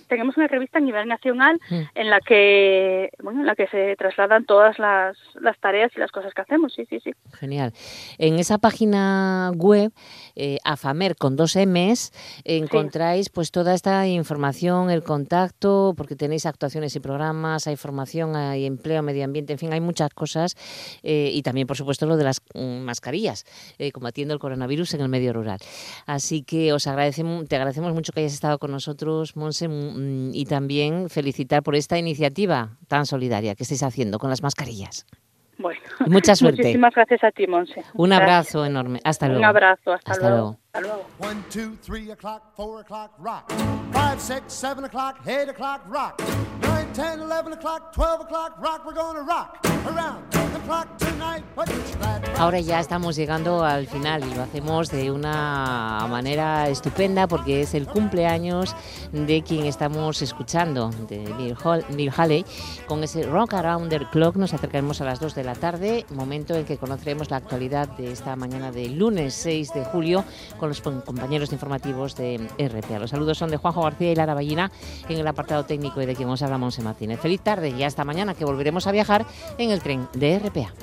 Tenemos una revista a nivel nacional mm. en la que bueno en la que se trasladan todas las, las, tareas y las cosas que hacemos. Sí sí sí. Genial. En esa página web eh, afamer con dos m's encontráis pues toda esta información el contacto porque tenéis actuaciones y programas hay formación hay empleo medio ambiente en fin hay muchas cosas eh, y también por supuesto lo de las mm, mascarillas eh, combatiendo el coronavirus en el medio rural. Así que os agradecemos te agradecemos mucho que hayas estado con nosotros Monse y también felicitar por esta iniciativa tan solidaria que estáis haciendo con las mascarillas. Bueno, mucha suerte. Muchísimas gracias a ti, Monse. Un abrazo enorme. Hasta luego. Un abrazo. Hasta, hasta luego. Hasta luego. One, two, three o'clock, four o'clock, rock. Five, six, seven o'clock, eight o'clock, rock. Nine, ten, eleven o'clock, twelve o'clock, rock. We're gonna rock around the clock tonight. Ahora ya estamos llegando al final y lo hacemos de una manera estupenda porque es el cumpleaños de quien estamos escuchando, de Bill Haley. Con ese Rock Around the Clock nos acercaremos a las 2 de la tarde, momento en que conoceremos la actualidad de esta mañana de lunes 6 de julio con los compañeros informativos de RPA. Los saludos son de Juanjo García y Lara Ballina en el apartado técnico y de quien os habla Monse Martínez. Feliz tarde y hasta mañana que volveremos a viajar en el tren de RPA.